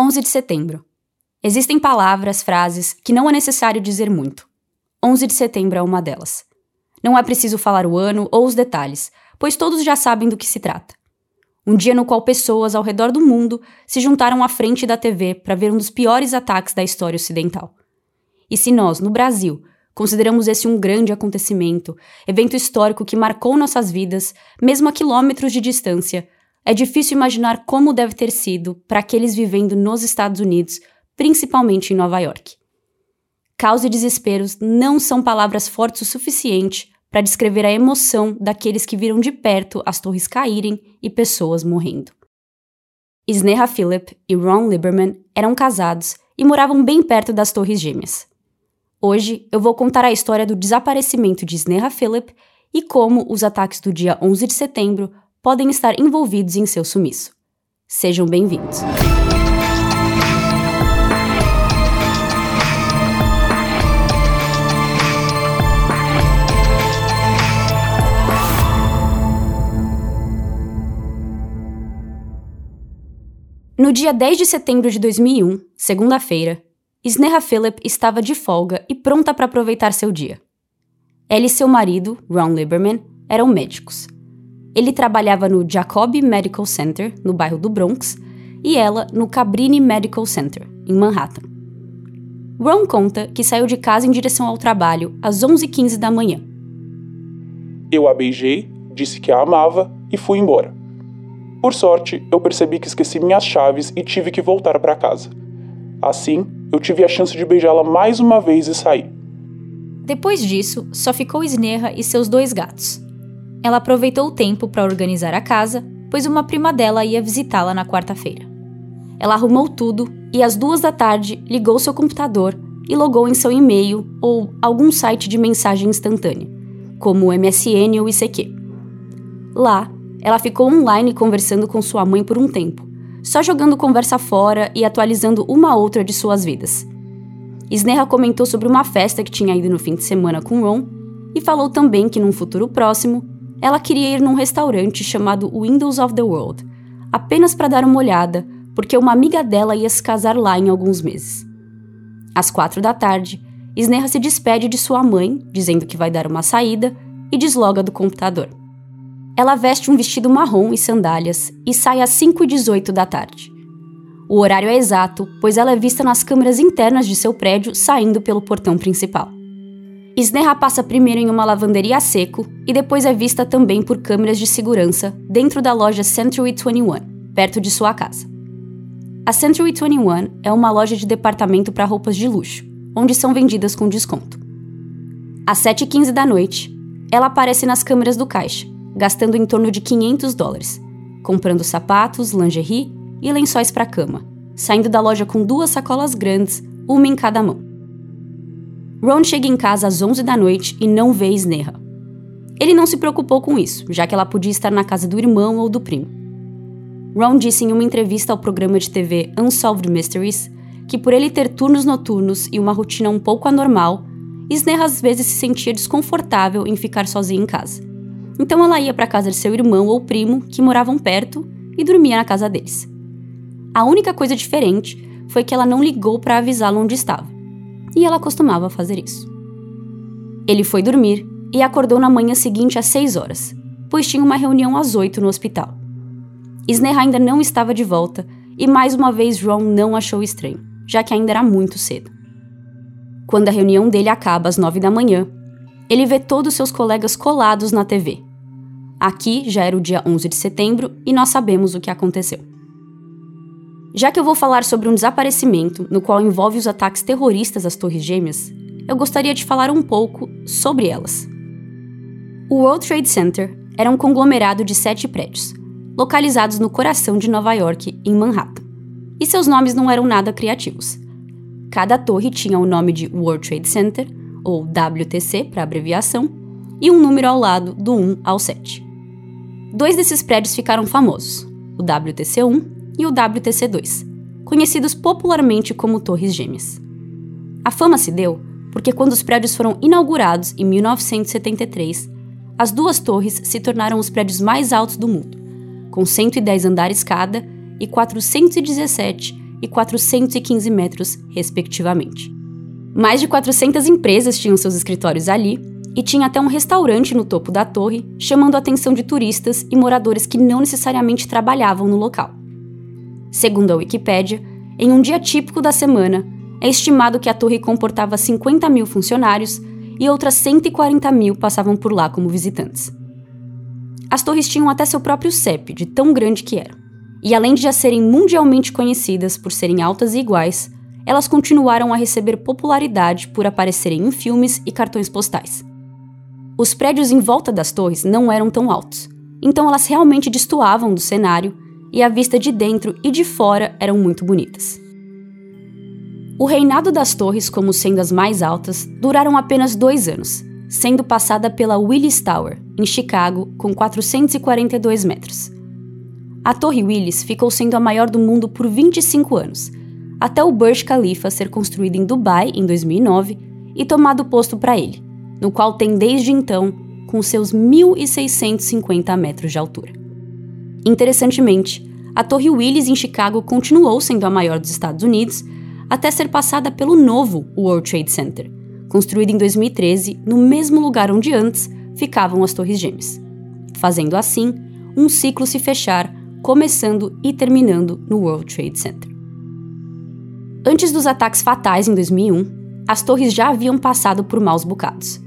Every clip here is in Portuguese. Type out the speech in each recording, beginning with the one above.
11 de setembro. Existem palavras, frases que não é necessário dizer muito. 11 de setembro é uma delas. Não é preciso falar o ano ou os detalhes, pois todos já sabem do que se trata. Um dia no qual pessoas ao redor do mundo se juntaram à frente da TV para ver um dos piores ataques da história ocidental. E se nós, no Brasil, consideramos esse um grande acontecimento, evento histórico que marcou nossas vidas, mesmo a quilômetros de distância, é difícil imaginar como deve ter sido para aqueles vivendo nos Estados Unidos, principalmente em Nova York. Caos e desesperos não são palavras fortes o suficiente para descrever a emoção daqueles que viram de perto as torres caírem e pessoas morrendo. Sneha Phillip e Ron Lieberman eram casados e moravam bem perto das Torres Gêmeas. Hoje eu vou contar a história do desaparecimento de Sneha Phillip e como os ataques do dia 11 de setembro podem estar envolvidos em seu sumiço. Sejam bem-vindos. No dia 10 de setembro de 2001, segunda-feira, Sneha Phillip estava de folga e pronta para aproveitar seu dia. Ela e seu marido, Ron Lieberman, eram médicos ele trabalhava no Jacob Medical Center, no bairro do Bronx, e ela no Cabrini Medical Center, em Manhattan. Ron conta que saiu de casa em direção ao trabalho às 11h15 da manhã. Eu a beijei, disse que a amava e fui embora. Por sorte, eu percebi que esqueci minhas chaves e tive que voltar para casa. Assim, eu tive a chance de beijá-la mais uma vez e sair. Depois disso, só ficou Sneha e seus dois gatos, ela aproveitou o tempo para organizar a casa, pois uma prima dela ia visitá-la na quarta-feira. Ela arrumou tudo e às duas da tarde ligou seu computador e logou em seu e-mail ou algum site de mensagem instantânea, como o MSN ou ICQ. Lá, ela ficou online conversando com sua mãe por um tempo, só jogando conversa fora e atualizando uma outra de suas vidas. Sneha comentou sobre uma festa que tinha ido no fim de semana com Ron e falou também que num futuro próximo ela queria ir num restaurante chamado Windows of the World, apenas para dar uma olhada, porque uma amiga dela ia se casar lá em alguns meses. Às quatro da tarde, Sneha se despede de sua mãe, dizendo que vai dar uma saída, e desloga do computador. Ela veste um vestido marrom e sandálias e sai às 5 e 18 da tarde. O horário é exato, pois ela é vista nas câmeras internas de seu prédio saindo pelo portão principal. Sneha passa primeiro em uma lavanderia a seco e depois é vista também por câmeras de segurança dentro da loja Century 21, perto de sua casa. A Century 21 é uma loja de departamento para roupas de luxo, onde são vendidas com desconto. Às 7h15 da noite, ela aparece nas câmeras do caixa, gastando em torno de 500 dólares, comprando sapatos, lingerie e lençóis para cama, saindo da loja com duas sacolas grandes, uma em cada mão. Ron chega em casa às 11 da noite e não vê Sneha. Ele não se preocupou com isso, já que ela podia estar na casa do irmão ou do primo. Ron disse em uma entrevista ao programa de TV Unsolved Mysteries que, por ele ter turnos noturnos e uma rotina um pouco anormal, Sneha às vezes se sentia desconfortável em ficar sozinha em casa. Então ela ia para a casa de seu irmão ou primo, que moravam perto, e dormia na casa deles. A única coisa diferente foi que ela não ligou para avisá-lo onde estava e ela costumava fazer isso. Ele foi dormir e acordou na manhã seguinte às 6 horas, pois tinha uma reunião às 8 no hospital. Sneha ainda não estava de volta e mais uma vez Ron não achou estranho, já que ainda era muito cedo. Quando a reunião dele acaba às 9 da manhã, ele vê todos seus colegas colados na TV. Aqui já era o dia 11 de setembro e nós sabemos o que aconteceu. Já que eu vou falar sobre um desaparecimento no qual envolve os ataques terroristas às Torres Gêmeas, eu gostaria de falar um pouco sobre elas. O World Trade Center era um conglomerado de sete prédios, localizados no coração de Nova York, em Manhattan. E seus nomes não eram nada criativos. Cada torre tinha o nome de World Trade Center, ou WTC para abreviação, e um número ao lado do 1 ao 7. Dois desses prédios ficaram famosos, o WTC 1 e o WTC-2, conhecidos popularmente como Torres Gêmeas. A fama se deu porque, quando os prédios foram inaugurados em 1973, as duas torres se tornaram os prédios mais altos do mundo, com 110 andares cada e 417 e 415 metros, respectivamente. Mais de 400 empresas tinham seus escritórios ali e tinha até um restaurante no topo da torre, chamando a atenção de turistas e moradores que não necessariamente trabalhavam no local. Segundo a Wikipédia, em um dia típico da semana, é estimado que a torre comportava 50 mil funcionários e outras 140 mil passavam por lá como visitantes. As torres tinham até seu próprio CEP, de tão grande que eram. E além de já serem mundialmente conhecidas por serem altas e iguais, elas continuaram a receber popularidade por aparecerem em filmes e cartões postais. Os prédios em volta das torres não eram tão altos, então elas realmente destoavam do cenário e a vista de dentro e de fora eram muito bonitas. O reinado das torres, como sendo as mais altas, duraram apenas dois anos, sendo passada pela Willis Tower, em Chicago, com 442 metros. A Torre Willis ficou sendo a maior do mundo por 25 anos, até o Burj Khalifa ser construído em Dubai em 2009 e tomado posto para ele, no qual tem desde então com seus 1.650 metros de altura. Interessantemente, a Torre Willis em Chicago continuou sendo a maior dos Estados Unidos até ser passada pelo novo World Trade Center, construído em 2013 no mesmo lugar onde antes ficavam as Torres Gêmeas, fazendo assim um ciclo se fechar, começando e terminando no World Trade Center. Antes dos ataques fatais em 2001, as torres já haviam passado por maus bocados.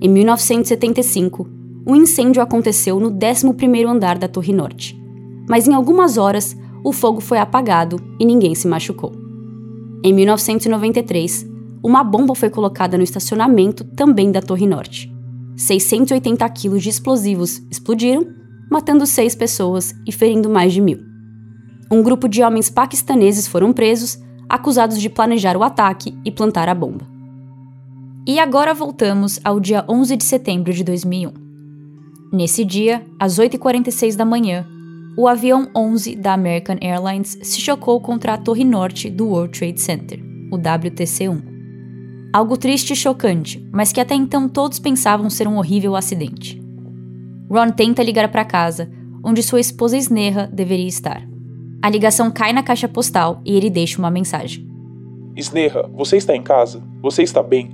Em 1975, um incêndio aconteceu no 11º andar da Torre Norte, mas em algumas horas o fogo foi apagado e ninguém se machucou. Em 1993, uma bomba foi colocada no estacionamento também da Torre Norte. 680 quilos de explosivos explodiram, matando seis pessoas e ferindo mais de mil. Um grupo de homens paquistaneses foram presos, acusados de planejar o ataque e plantar a bomba. E agora voltamos ao dia 11 de setembro de 2001. Nesse dia, às 8h46 da manhã, o avião 11 da American Airlines se chocou contra a torre norte do World Trade Center, o WTC-1. Algo triste e chocante, mas que até então todos pensavam ser um horrível acidente. Ron tenta ligar para casa, onde sua esposa Sneha deveria estar. A ligação cai na caixa postal e ele deixa uma mensagem. Sneha, você está em casa? Você está bem?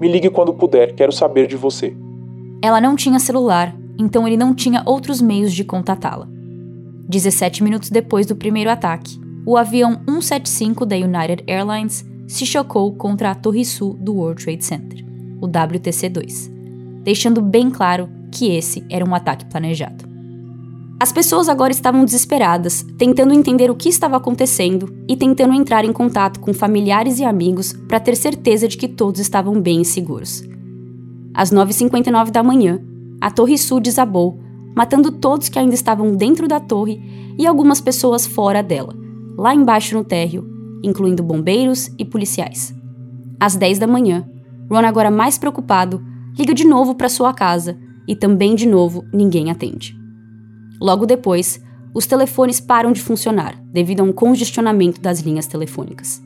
Me ligue quando puder, quero saber de você. Ela não tinha celular, então ele não tinha outros meios de contatá-la. 17 minutos depois do primeiro ataque, o avião 175 da United Airlines se chocou contra a Torre Sul do World Trade Center, o WTC-2, deixando bem claro que esse era um ataque planejado. As pessoas agora estavam desesperadas, tentando entender o que estava acontecendo e tentando entrar em contato com familiares e amigos para ter certeza de que todos estavam bem e seguros. Às 9h59 da manhã, a Torre Sul desabou, matando todos que ainda estavam dentro da torre e algumas pessoas fora dela, lá embaixo no térreo, incluindo bombeiros e policiais. Às 10 da manhã, Ron, agora mais preocupado, liga de novo para sua casa e também de novo ninguém atende. Logo depois, os telefones param de funcionar devido a um congestionamento das linhas telefônicas.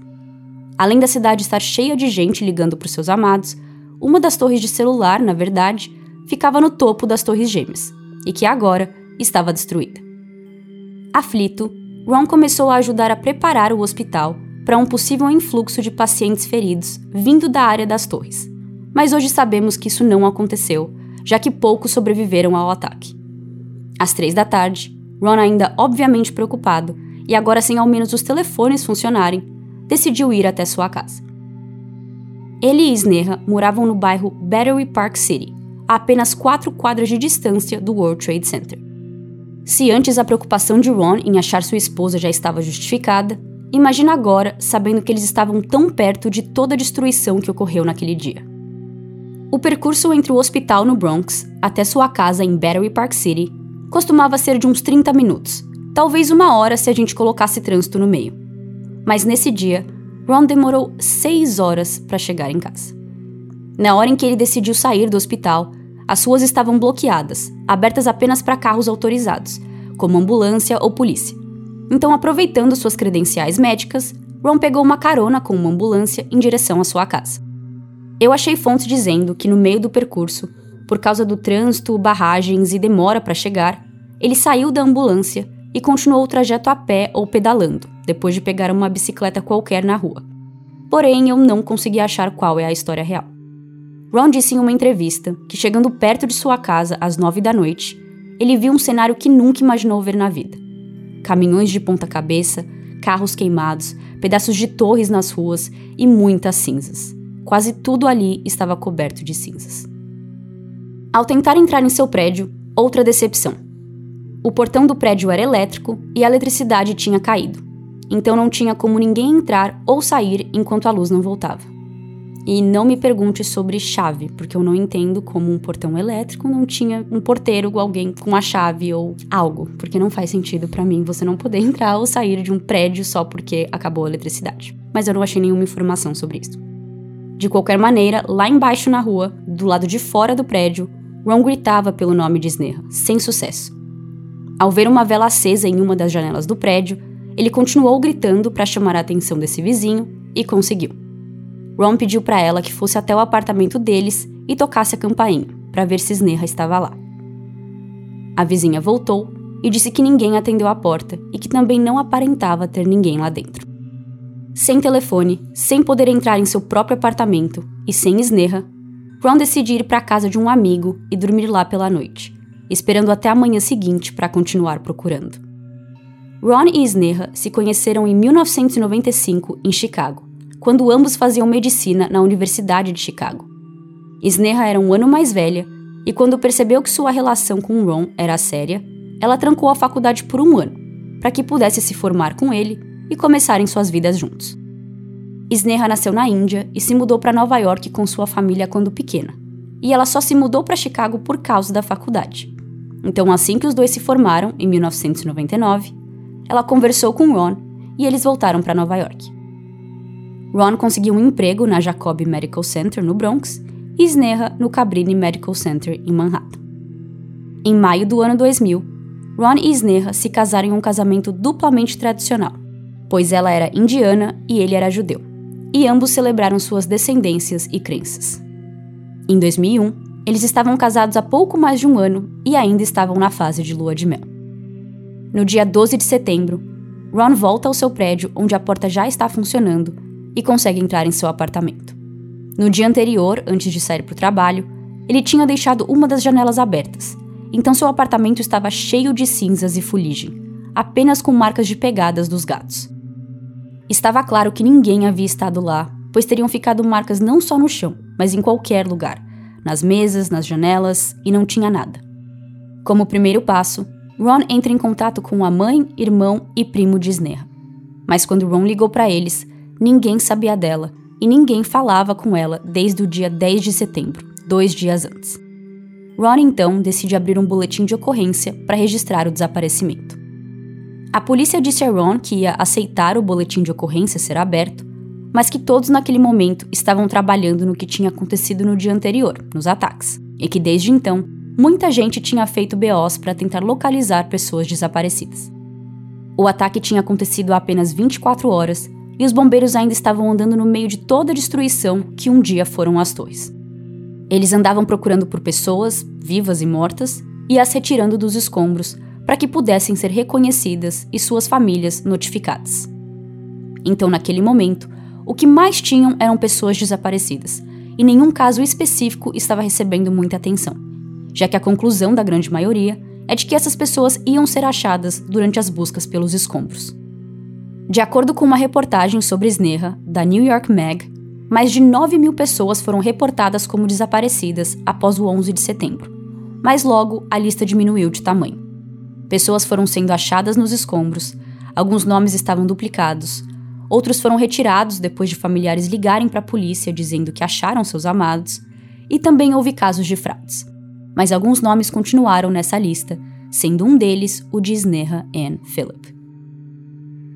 Além da cidade estar cheia de gente ligando para os seus amados, uma das torres de celular, na verdade, ficava no topo das torres gêmeas e que agora estava destruída. Aflito, Ron começou a ajudar a preparar o hospital para um possível influxo de pacientes feridos vindo da área das torres. Mas hoje sabemos que isso não aconteceu, já que poucos sobreviveram ao ataque. Às três da tarde, Ron, ainda obviamente preocupado e agora sem ao menos os telefones funcionarem, decidiu ir até sua casa. Ele e Sneha moravam no bairro Battery Park City, a apenas quatro quadras de distância do World Trade Center. Se antes a preocupação de Ron em achar sua esposa já estava justificada, Imagina agora sabendo que eles estavam tão perto de toda a destruição que ocorreu naquele dia. O percurso entre o hospital no Bronx até sua casa em Battery Park City costumava ser de uns 30 minutos, talvez uma hora se a gente colocasse trânsito no meio. Mas nesse dia, Ron demorou 6 horas para chegar em casa. Na hora em que ele decidiu sair do hospital, as ruas estavam bloqueadas, abertas apenas para carros autorizados, como ambulância ou polícia. Então, aproveitando suas credenciais médicas, Ron pegou uma carona com uma ambulância em direção à sua casa. Eu achei fontes dizendo que no meio do percurso, por causa do trânsito, barragens e demora para chegar, ele saiu da ambulância e continuou o trajeto a pé ou pedalando, depois de pegar uma bicicleta qualquer na rua. Porém, eu não consegui achar qual é a história real. Ron disse em uma entrevista que, chegando perto de sua casa às nove da noite, ele viu um cenário que nunca imaginou ver na vida: caminhões de ponta-cabeça, carros queimados, pedaços de torres nas ruas e muitas cinzas. Quase tudo ali estava coberto de cinzas. Ao tentar entrar em seu prédio, outra decepção. O portão do prédio era elétrico e a eletricidade tinha caído, então não tinha como ninguém entrar ou sair enquanto a luz não voltava. E não me pergunte sobre chave, porque eu não entendo como um portão elétrico não tinha um porteiro ou alguém com a chave ou algo, porque não faz sentido para mim você não poder entrar ou sair de um prédio só porque acabou a eletricidade. Mas eu não achei nenhuma informação sobre isso. De qualquer maneira, lá embaixo na rua, do lado de fora do prédio, Ron gritava pelo nome de Sneha, sem sucesso. Ao ver uma vela acesa em uma das janelas do prédio, ele continuou gritando para chamar a atenção desse vizinho e conseguiu. Ron pediu para ela que fosse até o apartamento deles e tocasse a campainha, para ver se Sneha estava lá. A vizinha voltou e disse que ninguém atendeu a porta e que também não aparentava ter ninguém lá dentro. Sem telefone, sem poder entrar em seu próprio apartamento e sem Sneha, Ron decidiu ir para a casa de um amigo e dormir lá pela noite, esperando até a manhã seguinte para continuar procurando. Ron e Sneha se conheceram em 1995 em Chicago quando ambos faziam medicina na Universidade de Chicago. Sneha era um ano mais velha e, quando percebeu que sua relação com Ron era séria, ela trancou a faculdade por um ano, para que pudesse se formar com ele e começarem suas vidas juntos. Sneha nasceu na Índia e se mudou para Nova York com sua família quando pequena, e ela só se mudou para Chicago por causa da faculdade. Então, assim que os dois se formaram, em 1999, ela conversou com Ron e eles voltaram para Nova York. Ron conseguiu um emprego na Jacob Medical Center, no Bronx, e Sneha no Cabrini Medical Center, em Manhattan. Em maio do ano 2000, Ron e Sneha se casaram em um casamento duplamente tradicional, pois ela era indiana e ele era judeu, e ambos celebraram suas descendências e crenças. Em 2001, eles estavam casados há pouco mais de um ano e ainda estavam na fase de lua de mel. No dia 12 de setembro, Ron volta ao seu prédio onde a porta já está funcionando e consegue entrar em seu apartamento. No dia anterior, antes de sair para o trabalho, ele tinha deixado uma das janelas abertas, então seu apartamento estava cheio de cinzas e fuligem, apenas com marcas de pegadas dos gatos. Estava claro que ninguém havia estado lá, pois teriam ficado marcas não só no chão, mas em qualquer lugar, nas mesas, nas janelas, e não tinha nada. Como primeiro passo, Ron entra em contato com a mãe, irmão e primo de Sneha. Mas quando Ron ligou para eles, Ninguém sabia dela e ninguém falava com ela desde o dia 10 de setembro, dois dias antes. Ron então decide abrir um boletim de ocorrência para registrar o desaparecimento. A polícia disse a Ron que ia aceitar o boletim de ocorrência ser aberto, mas que todos naquele momento estavam trabalhando no que tinha acontecido no dia anterior, nos ataques, e que desde então muita gente tinha feito BOs para tentar localizar pessoas desaparecidas. O ataque tinha acontecido há apenas 24 horas e os bombeiros ainda estavam andando no meio de toda a destruição que um dia foram as torres. Eles andavam procurando por pessoas, vivas e mortas, e as retirando dos escombros para que pudessem ser reconhecidas e suas famílias notificadas. Então, naquele momento, o que mais tinham eram pessoas desaparecidas, e nenhum caso específico estava recebendo muita atenção, já que a conclusão da grande maioria é de que essas pessoas iam ser achadas durante as buscas pelos escombros. De acordo com uma reportagem sobre Sneha, da New York Mag, mais de 9 mil pessoas foram reportadas como desaparecidas após o 11 de setembro, mas logo a lista diminuiu de tamanho. Pessoas foram sendo achadas nos escombros, alguns nomes estavam duplicados, outros foram retirados depois de familiares ligarem para a polícia dizendo que acharam seus amados, e também houve casos de fraudes. Mas alguns nomes continuaram nessa lista, sendo um deles o de Sneha Ann Phillip.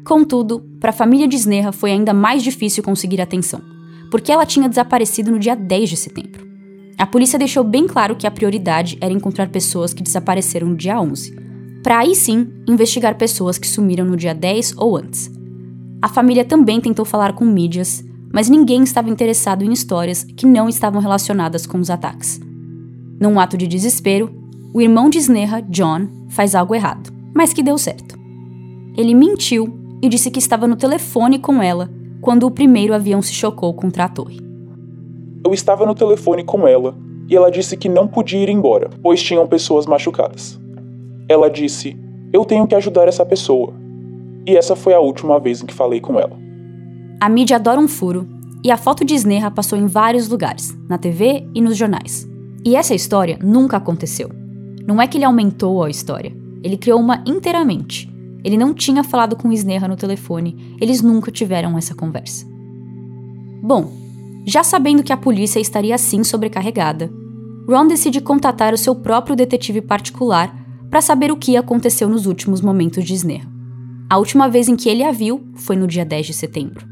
Contudo, para a família de Sneha foi ainda mais difícil conseguir atenção, porque ela tinha desaparecido no dia 10 de setembro. A polícia deixou bem claro que a prioridade era encontrar pessoas que desapareceram no dia 11, para aí sim investigar pessoas que sumiram no dia 10 ou antes. A família também tentou falar com mídias, mas ninguém estava interessado em histórias que não estavam relacionadas com os ataques. Num ato de desespero, o irmão de Sneha, John, faz algo errado, mas que deu certo. ele mentiu e disse que estava no telefone com ela quando o primeiro avião se chocou contra a torre. Eu estava no telefone com ela e ela disse que não podia ir embora, pois tinham pessoas machucadas. Ela disse: Eu tenho que ajudar essa pessoa. E essa foi a última vez em que falei com ela. A mídia adora um furo e a foto de Sneha passou em vários lugares, na TV e nos jornais. E essa história nunca aconteceu. Não é que ele aumentou a história, ele criou uma inteiramente. Ele não tinha falado com Sneha no telefone, eles nunca tiveram essa conversa. Bom, já sabendo que a polícia estaria assim sobrecarregada, Ron decide contatar o seu próprio detetive particular para saber o que aconteceu nos últimos momentos de Sneha. A última vez em que ele a viu foi no dia 10 de setembro.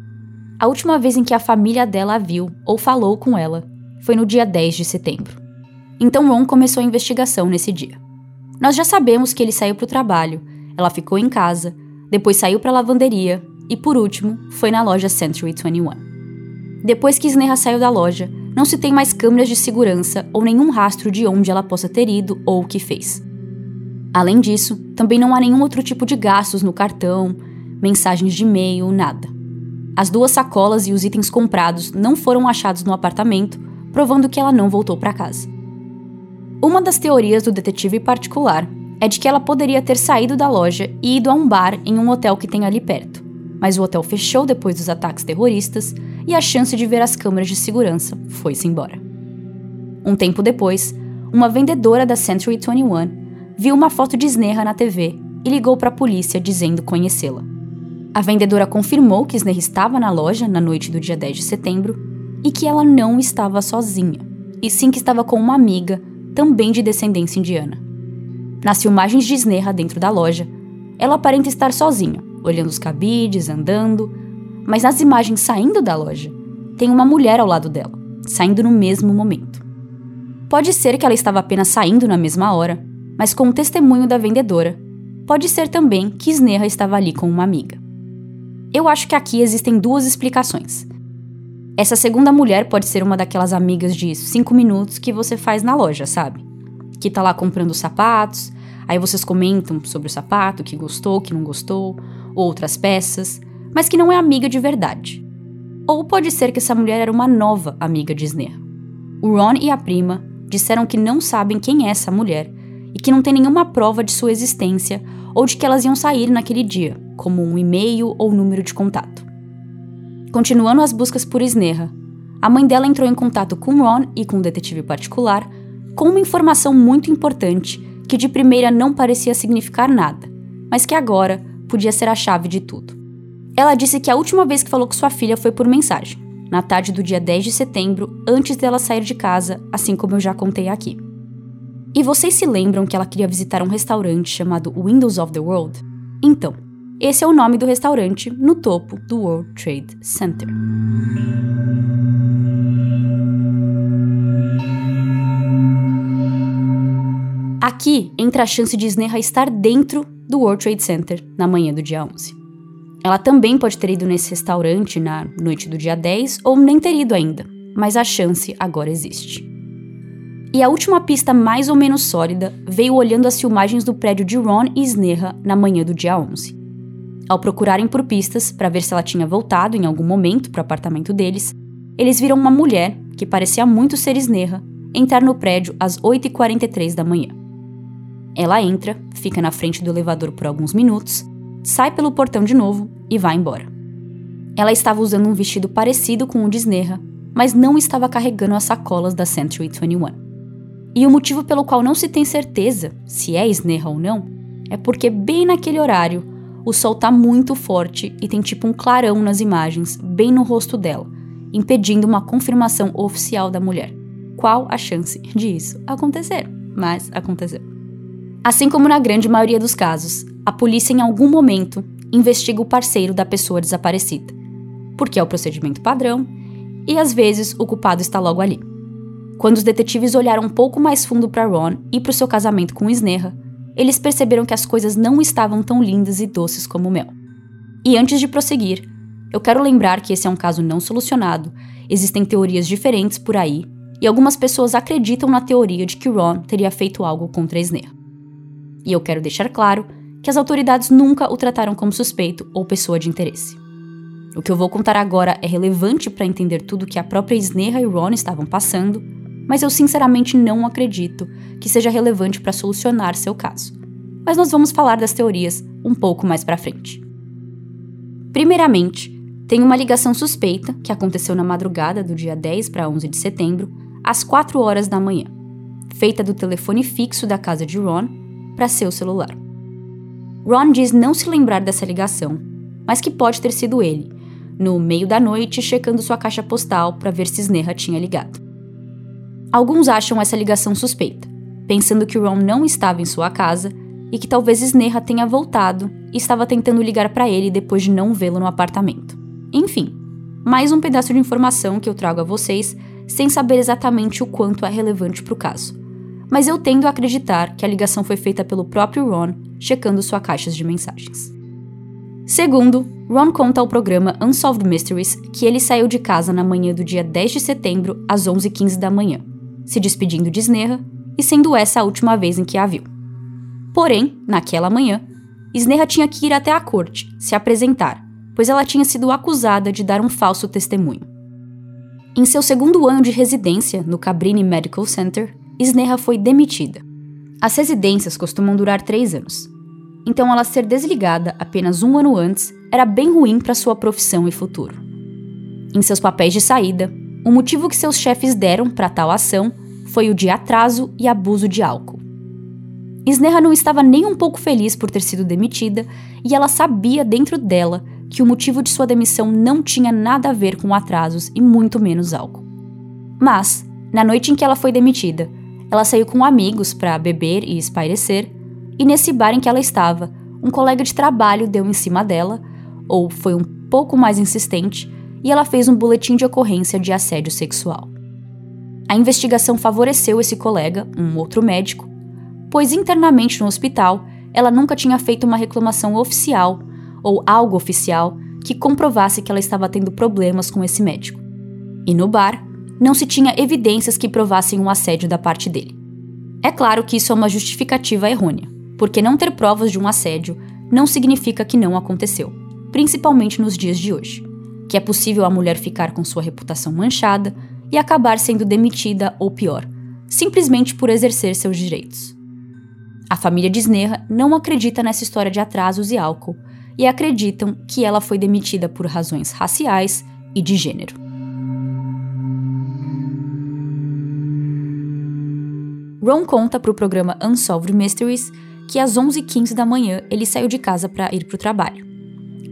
A última vez em que a família dela a viu ou falou com ela foi no dia 10 de setembro. Então Ron começou a investigação nesse dia. Nós já sabemos que ele saiu para o trabalho, ela ficou em casa, depois saiu para a lavanderia e, por último, foi na loja Century 21. Depois que Sneha saiu da loja, não se tem mais câmeras de segurança ou nenhum rastro de onde ela possa ter ido ou o que fez. Além disso, também não há nenhum outro tipo de gastos no cartão, mensagens de e-mail, nada. As duas sacolas e os itens comprados não foram achados no apartamento, provando que ela não voltou para casa. Uma das teorias do detetive particular é de que ela poderia ter saído da loja e ido a um bar em um hotel que tem ali perto, mas o hotel fechou depois dos ataques terroristas e a chance de ver as câmeras de segurança foi-se embora. Um tempo depois, uma vendedora da Century 21 viu uma foto de Sneha na TV e ligou para a polícia dizendo conhecê-la. A vendedora confirmou que Sneha estava na loja na noite do dia 10 de setembro e que ela não estava sozinha, e sim que estava com uma amiga, também de descendência indiana. Nas filmagens de Sneha dentro da loja, ela aparenta estar sozinha, olhando os cabides, andando, mas nas imagens saindo da loja, tem uma mulher ao lado dela, saindo no mesmo momento. Pode ser que ela estava apenas saindo na mesma hora, mas com o testemunho da vendedora, pode ser também que Sneha estava ali com uma amiga. Eu acho que aqui existem duas explicações. Essa segunda mulher pode ser uma daquelas amigas de 5 minutos que você faz na loja, sabe? Que tá lá comprando sapatos, aí vocês comentam sobre o sapato, que gostou, que não gostou, outras peças, mas que não é amiga de verdade. Ou pode ser que essa mulher era uma nova amiga de Sneha. O Ron e a prima disseram que não sabem quem é essa mulher e que não tem nenhuma prova de sua existência ou de que elas iam sair naquele dia, como um e-mail ou número de contato. Continuando as buscas por Sneha, a mãe dela entrou em contato com Ron e com um detetive particular com uma informação muito importante que de primeira não parecia significar nada, mas que agora podia ser a chave de tudo. Ela disse que a última vez que falou com sua filha foi por mensagem, na tarde do dia 10 de setembro, antes dela sair de casa, assim como eu já contei aqui. E vocês se lembram que ela queria visitar um restaurante chamado Windows of the World? Então, esse é o nome do restaurante no topo do World Trade Center. Aqui entra a chance de Sneha estar dentro do World Trade Center na manhã do dia 11. Ela também pode ter ido nesse restaurante na noite do dia 10 ou nem ter ido ainda, mas a chance agora existe. E a última pista mais ou menos sólida veio olhando as filmagens do prédio de Ron e Sneha na manhã do dia 11. Ao procurarem por pistas para ver se ela tinha voltado em algum momento para o apartamento deles, eles viram uma mulher, que parecia muito ser Sneha, entrar no prédio às 8h43 da manhã. Ela entra, fica na frente do elevador por alguns minutos, sai pelo portão de novo e vai embora. Ela estava usando um vestido parecido com o de Sneha, mas não estava carregando as sacolas da Century 21. E o motivo pelo qual não se tem certeza se é Sneha ou não é porque, bem naquele horário, o sol tá muito forte e tem tipo um clarão nas imagens, bem no rosto dela, impedindo uma confirmação oficial da mulher. Qual a chance disso acontecer? Mas aconteceu. Assim como na grande maioria dos casos, a polícia em algum momento investiga o parceiro da pessoa desaparecida, porque é o procedimento padrão e às vezes o culpado está logo ali. Quando os detetives olharam um pouco mais fundo para Ron e para o seu casamento com Sneha, eles perceberam que as coisas não estavam tão lindas e doces como o mel. E antes de prosseguir, eu quero lembrar que esse é um caso não solucionado, existem teorias diferentes por aí, e algumas pessoas acreditam na teoria de que Ron teria feito algo contra Sneha. E eu quero deixar claro que as autoridades nunca o trataram como suspeito ou pessoa de interesse. O que eu vou contar agora é relevante para entender tudo que a própria Sneha e Ron estavam passando, mas eu sinceramente não acredito que seja relevante para solucionar seu caso. Mas nós vamos falar das teorias um pouco mais para frente. Primeiramente, tem uma ligação suspeita que aconteceu na madrugada do dia 10 para 11 de setembro, às 4 horas da manhã, feita do telefone fixo da casa de Ron para seu celular. Ron diz não se lembrar dessa ligação, mas que pode ter sido ele, no meio da noite checando sua caixa postal para ver se Sneha tinha ligado. Alguns acham essa ligação suspeita, pensando que Ron não estava em sua casa e que talvez Sneha tenha voltado e estava tentando ligar para ele depois de não vê-lo no apartamento. Enfim, mais um pedaço de informação que eu trago a vocês sem saber exatamente o quanto é relevante para o caso. Mas eu tendo a acreditar que a ligação foi feita pelo próprio Ron, checando sua caixa de mensagens. Segundo, Ron conta ao programa Unsolved Mysteries que ele saiu de casa na manhã do dia 10 de setembro, às 11h15 da manhã, se despedindo de Sneha e sendo essa a última vez em que a viu. Porém, naquela manhã, Sneha tinha que ir até a corte, se apresentar, pois ela tinha sido acusada de dar um falso testemunho. Em seu segundo ano de residência no Cabrini Medical Center, Sneha foi demitida. As residências costumam durar três anos, então ela ser desligada apenas um ano antes era bem ruim para sua profissão e futuro. Em seus papéis de saída, o motivo que seus chefes deram para tal ação foi o de atraso e abuso de álcool. Sneha não estava nem um pouco feliz por ter sido demitida e ela sabia dentro dela que o motivo de sua demissão não tinha nada a ver com atrasos e muito menos álcool. Mas, na noite em que ela foi demitida, ela saiu com amigos para beber e espairecer, e nesse bar em que ela estava, um colega de trabalho deu em cima dela, ou foi um pouco mais insistente, e ela fez um boletim de ocorrência de assédio sexual. A investigação favoreceu esse colega, um outro médico, pois internamente no hospital ela nunca tinha feito uma reclamação oficial ou algo oficial que comprovasse que ela estava tendo problemas com esse médico. E no bar, não se tinha evidências que provassem um assédio da parte dele. É claro que isso é uma justificativa errônea, porque não ter provas de um assédio não significa que não aconteceu, principalmente nos dias de hoje, que é possível a mulher ficar com sua reputação manchada e acabar sendo demitida ou pior, simplesmente por exercer seus direitos. A família de Sneha não acredita nessa história de atrasos e álcool e acreditam que ela foi demitida por razões raciais e de gênero. Ron conta para o programa Unsolved Mysteries que às 11h15 da manhã ele saiu de casa para ir para o trabalho.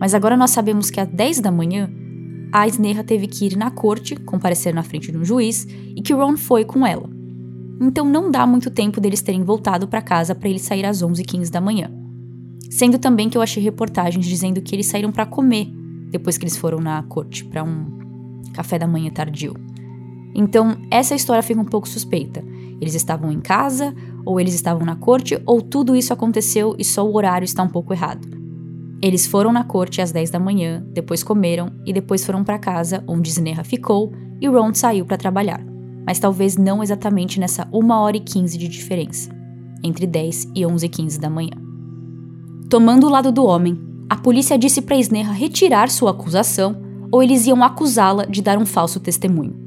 Mas agora nós sabemos que às 10 da manhã a Sneha teve que ir na corte, comparecer na frente de um juiz e que Ron foi com ela. Então não dá muito tempo deles terem voltado para casa para ele sair às 11h15 da manhã. Sendo também que eu achei reportagens dizendo que eles saíram para comer depois que eles foram na corte para um café da manhã tardio. Então, essa história fica um pouco suspeita. Eles estavam em casa, ou eles estavam na corte, ou tudo isso aconteceu e só o horário está um pouco errado. Eles foram na corte às 10 da manhã, depois comeram e depois foram para casa, onde Sneha ficou e Ron saiu para trabalhar. Mas talvez não exatamente nessa 1 hora e 15 de diferença, entre 10 e 11 e 15 da manhã. Tomando o lado do homem, a polícia disse para Sneha retirar sua acusação ou eles iam acusá-la de dar um falso testemunho.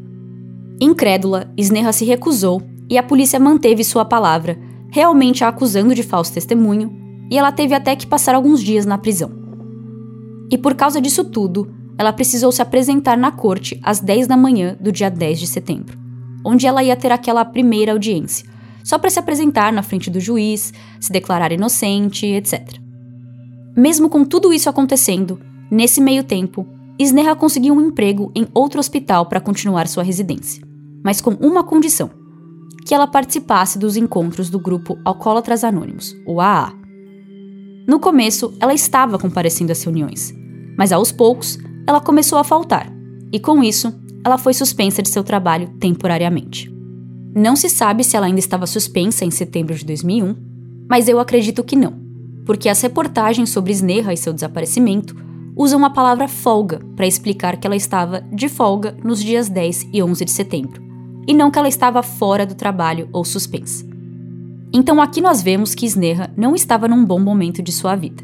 Incrédula, Sneha se recusou e a polícia manteve sua palavra, realmente a acusando de falso testemunho, e ela teve até que passar alguns dias na prisão. E por causa disso tudo, ela precisou se apresentar na corte às 10 da manhã do dia 10 de setembro, onde ela ia ter aquela primeira audiência, só para se apresentar na frente do juiz, se declarar inocente, etc. Mesmo com tudo isso acontecendo, nesse meio tempo, Sneha conseguiu um emprego em outro hospital para continuar sua residência, mas com uma condição: que ela participasse dos encontros do grupo Alcoólatras Anônimos, o AA. No começo, ela estava comparecendo às reuniões, mas aos poucos ela começou a faltar, e com isso, ela foi suspensa de seu trabalho temporariamente. Não se sabe se ela ainda estava suspensa em setembro de 2001, mas eu acredito que não porque as reportagens sobre Sneha e seu desaparecimento usam a palavra folga para explicar que ela estava de folga nos dias 10 e 11 de setembro, e não que ela estava fora do trabalho ou suspensa. Então aqui nós vemos que Sneha não estava num bom momento de sua vida.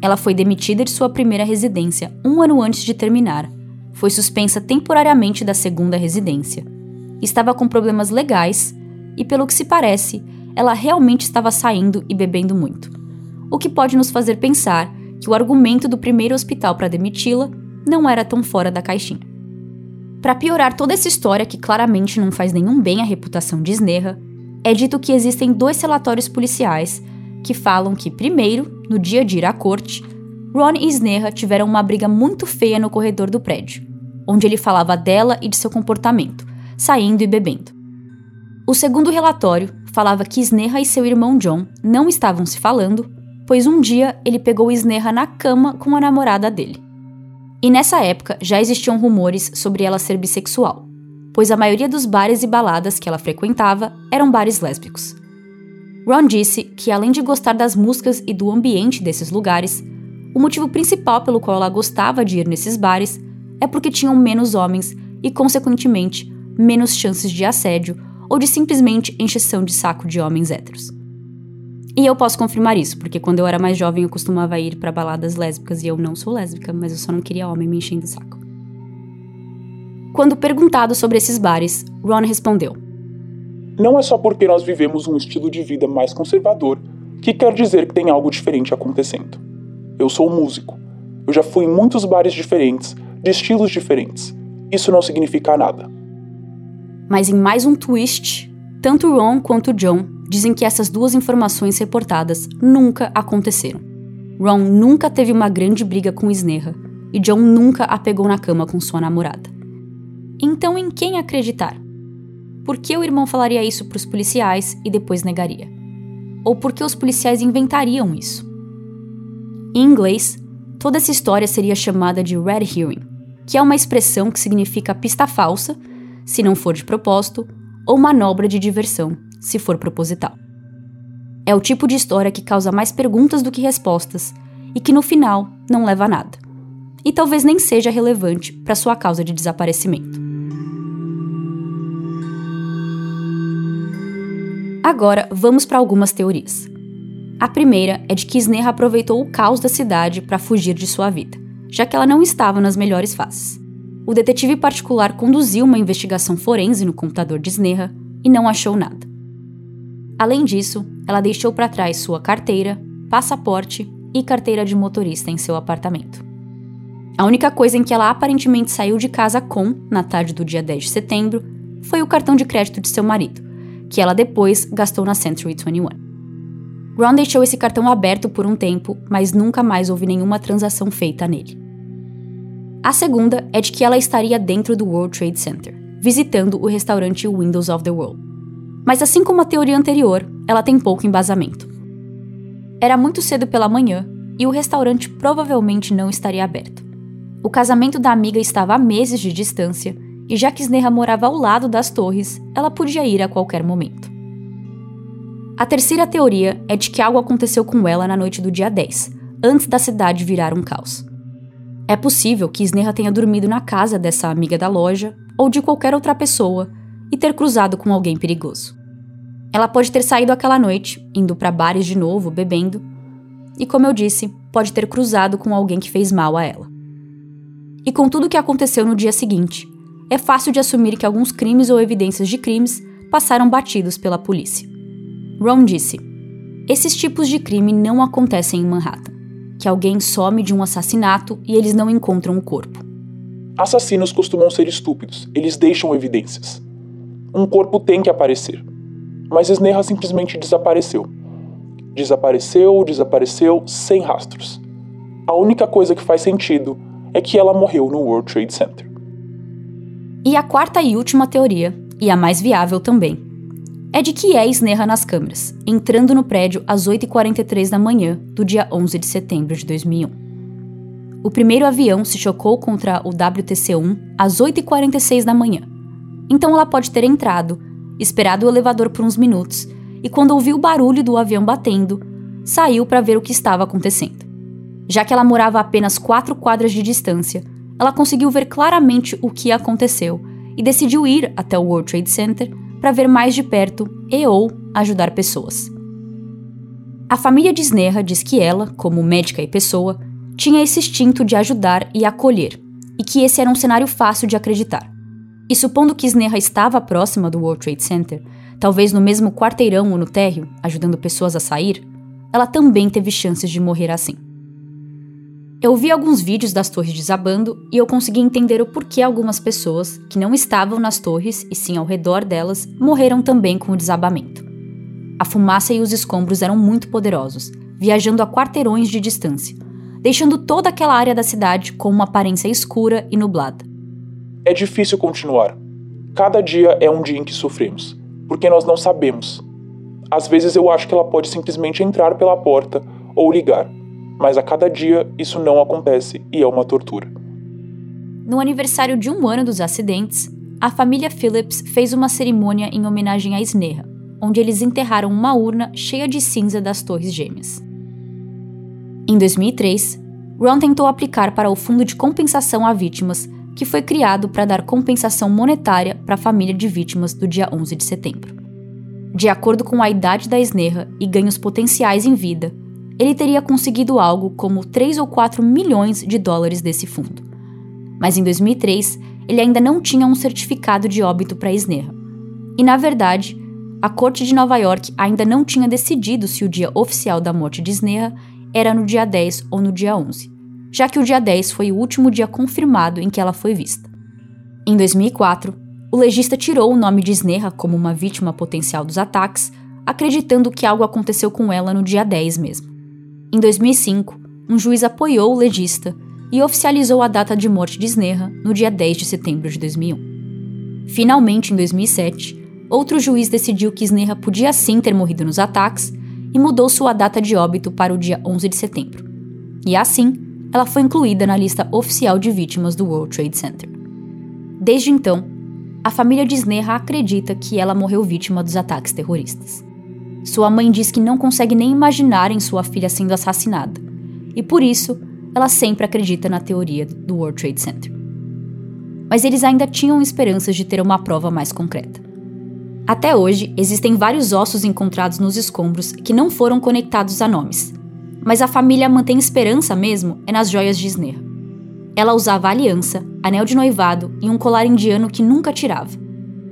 Ela foi demitida de sua primeira residência um ano antes de terminar, foi suspensa temporariamente da segunda residência, estava com problemas legais e, pelo que se parece, ela realmente estava saindo e bebendo muito. O que pode nos fazer pensar que o argumento do primeiro hospital para demiti-la não era tão fora da caixinha. Para piorar toda essa história que claramente não faz nenhum bem à reputação de Sneha, é dito que existem dois relatórios policiais que falam que, primeiro, no dia de ir à corte, Ron e Sneha tiveram uma briga muito feia no corredor do prédio, onde ele falava dela e de seu comportamento, saindo e bebendo. O segundo relatório falava que Sneha e seu irmão John não estavam se falando, pois um dia ele pegou Sneha na cama com a namorada dele. E nessa época já existiam rumores sobre ela ser bissexual, pois a maioria dos bares e baladas que ela frequentava eram bares lésbicos. Ron disse que, além de gostar das músicas e do ambiente desses lugares, o motivo principal pelo qual ela gostava de ir nesses bares é porque tinham menos homens e, consequentemente, menos chances de assédio ou de simplesmente encheção de saco de homens héteros. E eu posso confirmar isso, porque quando eu era mais jovem eu costumava ir para baladas lésbicas e eu não sou lésbica, mas eu só não queria homem me enchendo o saco. Quando perguntado sobre esses bares, Ron respondeu: Não é só porque nós vivemos um estilo de vida mais conservador que quer dizer que tem algo diferente acontecendo. Eu sou músico. Eu já fui em muitos bares diferentes, de estilos diferentes. Isso não significa nada. Mas em mais um twist, tanto Ron quanto John dizem que essas duas informações reportadas nunca aconteceram. Ron nunca teve uma grande briga com Sneha e John nunca a pegou na cama com sua namorada. Então, em quem acreditar? Por que o irmão falaria isso para os policiais e depois negaria? Ou por que os policiais inventariam isso? Em inglês, toda essa história seria chamada de red herring, que é uma expressão que significa pista falsa, se não for de propósito, ou manobra de diversão, se for proposital. É o tipo de história que causa mais perguntas do que respostas e que no final não leva a nada. E talvez nem seja relevante para sua causa de desaparecimento. Agora vamos para algumas teorias. A primeira é de que Sneha aproveitou o caos da cidade para fugir de sua vida, já que ela não estava nas melhores fases. O detetive particular conduziu uma investigação forense no computador de Sneha e não achou nada. Além disso, ela deixou para trás sua carteira, passaporte e carteira de motorista em seu apartamento. A única coisa em que ela aparentemente saiu de casa com, na tarde do dia 10 de setembro, foi o cartão de crédito de seu marido, que ela depois gastou na Century 21. Ron deixou esse cartão aberto por um tempo, mas nunca mais houve nenhuma transação feita nele. A segunda é de que ela estaria dentro do World Trade Center, visitando o restaurante Windows of the World. Mas assim como a teoria anterior, ela tem pouco embasamento. Era muito cedo pela manhã e o restaurante provavelmente não estaria aberto. O casamento da amiga estava a meses de distância e já que Sneha morava ao lado das torres, ela podia ir a qualquer momento. A terceira teoria é de que algo aconteceu com ela na noite do dia 10, antes da cidade virar um caos. É possível que Sneha tenha dormido na casa dessa amiga da loja ou de qualquer outra pessoa e ter cruzado com alguém perigoso. Ela pode ter saído aquela noite, indo para bares de novo, bebendo, e como eu disse, pode ter cruzado com alguém que fez mal a ela. E com tudo o que aconteceu no dia seguinte, é fácil de assumir que alguns crimes ou evidências de crimes passaram batidos pela polícia. Ron disse: Esses tipos de crime não acontecem em Manhattan. Que alguém some de um assassinato e eles não encontram o corpo. Assassinos costumam ser estúpidos, eles deixam evidências. Um corpo tem que aparecer mas Sneha simplesmente desapareceu. Desapareceu, desapareceu, sem rastros. A única coisa que faz sentido é que ela morreu no World Trade Center. E a quarta e última teoria, e a mais viável também, é de que é Sneha nas câmeras, entrando no prédio às 8h43 da manhã do dia 11 de setembro de 2001. O primeiro avião se chocou contra o WTC-1 às 8h46 da manhã, então ela pode ter entrado esperado o elevador por uns minutos e, quando ouviu o barulho do avião batendo, saiu para ver o que estava acontecendo. Já que ela morava a apenas quatro quadras de distância, ela conseguiu ver claramente o que aconteceu e decidiu ir até o World Trade Center para ver mais de perto e ou ajudar pessoas. A família de diz que ela, como médica e pessoa, tinha esse instinto de ajudar e acolher, e que esse era um cenário fácil de acreditar. E supondo que Sneha estava próxima do World Trade Center, talvez no mesmo quarteirão ou no térreo, ajudando pessoas a sair, ela também teve chances de morrer assim. Eu vi alguns vídeos das torres desabando e eu consegui entender o porquê algumas pessoas, que não estavam nas torres e sim ao redor delas, morreram também com o desabamento. A fumaça e os escombros eram muito poderosos, viajando a quarteirões de distância, deixando toda aquela área da cidade com uma aparência escura e nublada. É difícil continuar. Cada dia é um dia em que sofremos, porque nós não sabemos. Às vezes eu acho que ela pode simplesmente entrar pela porta ou ligar mas a cada dia isso não acontece e é uma tortura. No aniversário de um ano dos acidentes, a família Phillips fez uma cerimônia em homenagem a Sneha, onde eles enterraram uma urna cheia de cinza das Torres Gêmeas. Em 2003, Ron tentou aplicar para o Fundo de Compensação a Vítimas, que foi criado para dar compensação monetária para a família de vítimas do dia 11 de setembro. De acordo com a idade da Sneha e ganhos potenciais em vida, ele teria conseguido algo como 3 ou 4 milhões de dólares desse fundo. Mas em 2003, ele ainda não tinha um certificado de óbito para Sneha. E na verdade, a corte de Nova York ainda não tinha decidido se o dia oficial da morte de Sneha era no dia 10 ou no dia 11, já que o dia 10 foi o último dia confirmado em que ela foi vista. Em 2004, o legista tirou o nome de Sneha como uma vítima potencial dos ataques, acreditando que algo aconteceu com ela no dia 10 mesmo. Em 2005, um juiz apoiou o legista e oficializou a data de morte de Sneha no dia 10 de setembro de 2001. Finalmente, em 2007, outro juiz decidiu que Sneha podia sim ter morrido nos ataques e mudou sua data de óbito para o dia 11 de setembro. E assim, ela foi incluída na lista oficial de vítimas do World Trade Center. Desde então, a família de Sneha acredita que ela morreu vítima dos ataques terroristas. Sua mãe diz que não consegue nem imaginar em sua filha sendo assassinada, e por isso ela sempre acredita na teoria do World Trade Center. Mas eles ainda tinham esperanças de ter uma prova mais concreta. Até hoje, existem vários ossos encontrados nos escombros que não foram conectados a nomes, mas a família mantém esperança mesmo é nas joias de Sneha. Ela usava aliança, anel de noivado e um colar indiano que nunca tirava.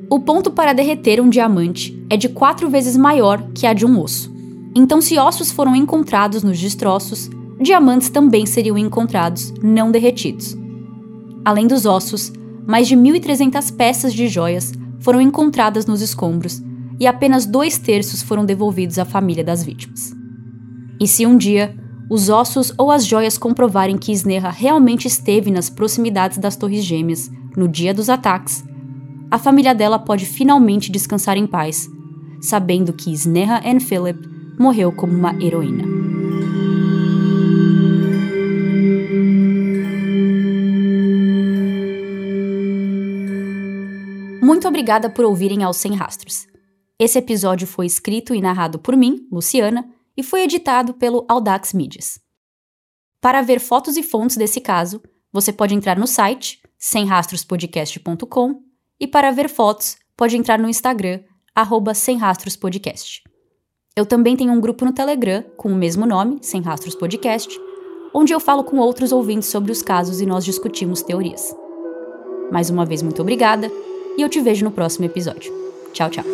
O ponto para derreter um diamante é de quatro vezes maior que a de um osso. Então, se ossos foram encontrados nos destroços, diamantes também seriam encontrados, não derretidos. Além dos ossos, mais de 1.300 peças de joias foram encontradas nos escombros e apenas dois terços foram devolvidos à família das vítimas. E se um dia os ossos ou as joias comprovarem que Sneha realmente esteve nas proximidades das Torres Gêmeas no dia dos ataques, a família dela pode finalmente descansar em paz, sabendo que Sneha Ann Phillip morreu como uma heroína. Muito obrigada por ouvirem aos Sem Rastros. Esse episódio foi escrito e narrado por mim, Luciana, e foi editado pelo Audax Mídias. Para ver fotos e fontes desse caso, você pode entrar no site semrastrospodcast.com e para ver fotos, pode entrar no Instagram, arroba Sem Rastros Podcast. Eu também tenho um grupo no Telegram com o mesmo nome, Sem Rastros Podcast, onde eu falo com outros ouvintes sobre os casos e nós discutimos teorias. Mais uma vez, muito obrigada e eu te vejo no próximo episódio. Tchau, tchau.